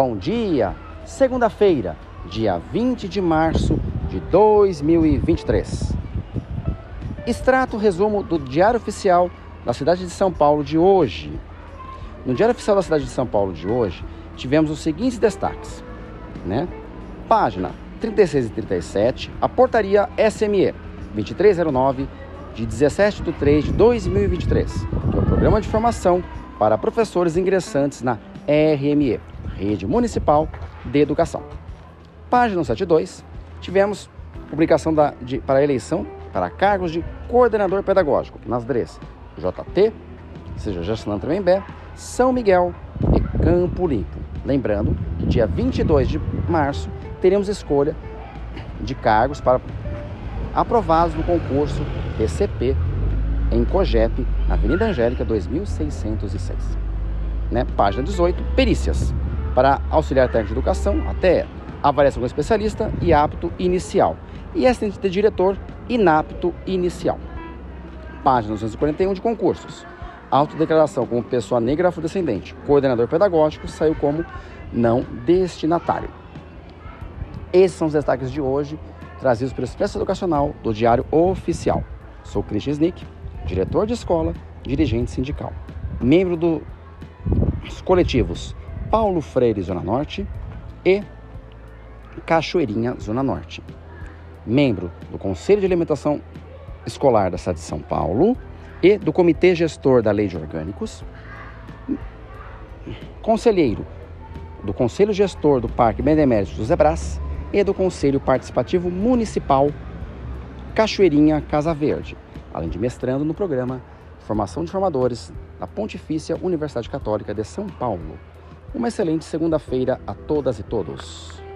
Bom dia! Segunda-feira, dia 20 de março de 2023. Extrato resumo do Diário Oficial da cidade de São Paulo de hoje. No Diário Oficial da cidade de São Paulo de hoje, tivemos os seguintes destaques, né? Página 36 e 37, a portaria SME 2309 de 17 de 3 de 2023, que é o Programa de Formação para Professores Ingressantes na RME, Rede Municipal de Educação. Página 72, tivemos publicação da, de, para eleição para cargos de coordenador pedagógico nas DREs JT, seja Jacinã Tremembé, São Miguel e Campo Limpo. Lembrando que dia 22 de março teremos escolha de cargos para aprovados no concurso PCP em COGEP, Avenida Angélica 2606. Né? Página 18, perícias para auxiliar técnico de educação até avaliação com especialista e apto inicial. E assistente de diretor inapto inicial. Página 241 de concursos. Autodeclaração como pessoa negra afrodescendente. Coordenador pedagógico saiu como não destinatário. Esses são os destaques de hoje, trazidos pelo Expresso Educacional do Diário Oficial. Sou Christian Snick, diretor de escola, dirigente sindical. Membro dos coletivos Paulo Freire, Zona Norte, e Cachoeirinha, Zona Norte. Membro do Conselho de Alimentação Escolar da cidade de São Paulo e do Comitê Gestor da Lei de Orgânicos. Conselheiro do Conselho Gestor do Parque Benemérito José Brás e do Conselho Participativo Municipal Cachoeirinha Casa Verde, além de mestrando no programa Formação de Formadores da Pontifícia Universidade Católica de São Paulo. Uma excelente segunda-feira a todas e todos.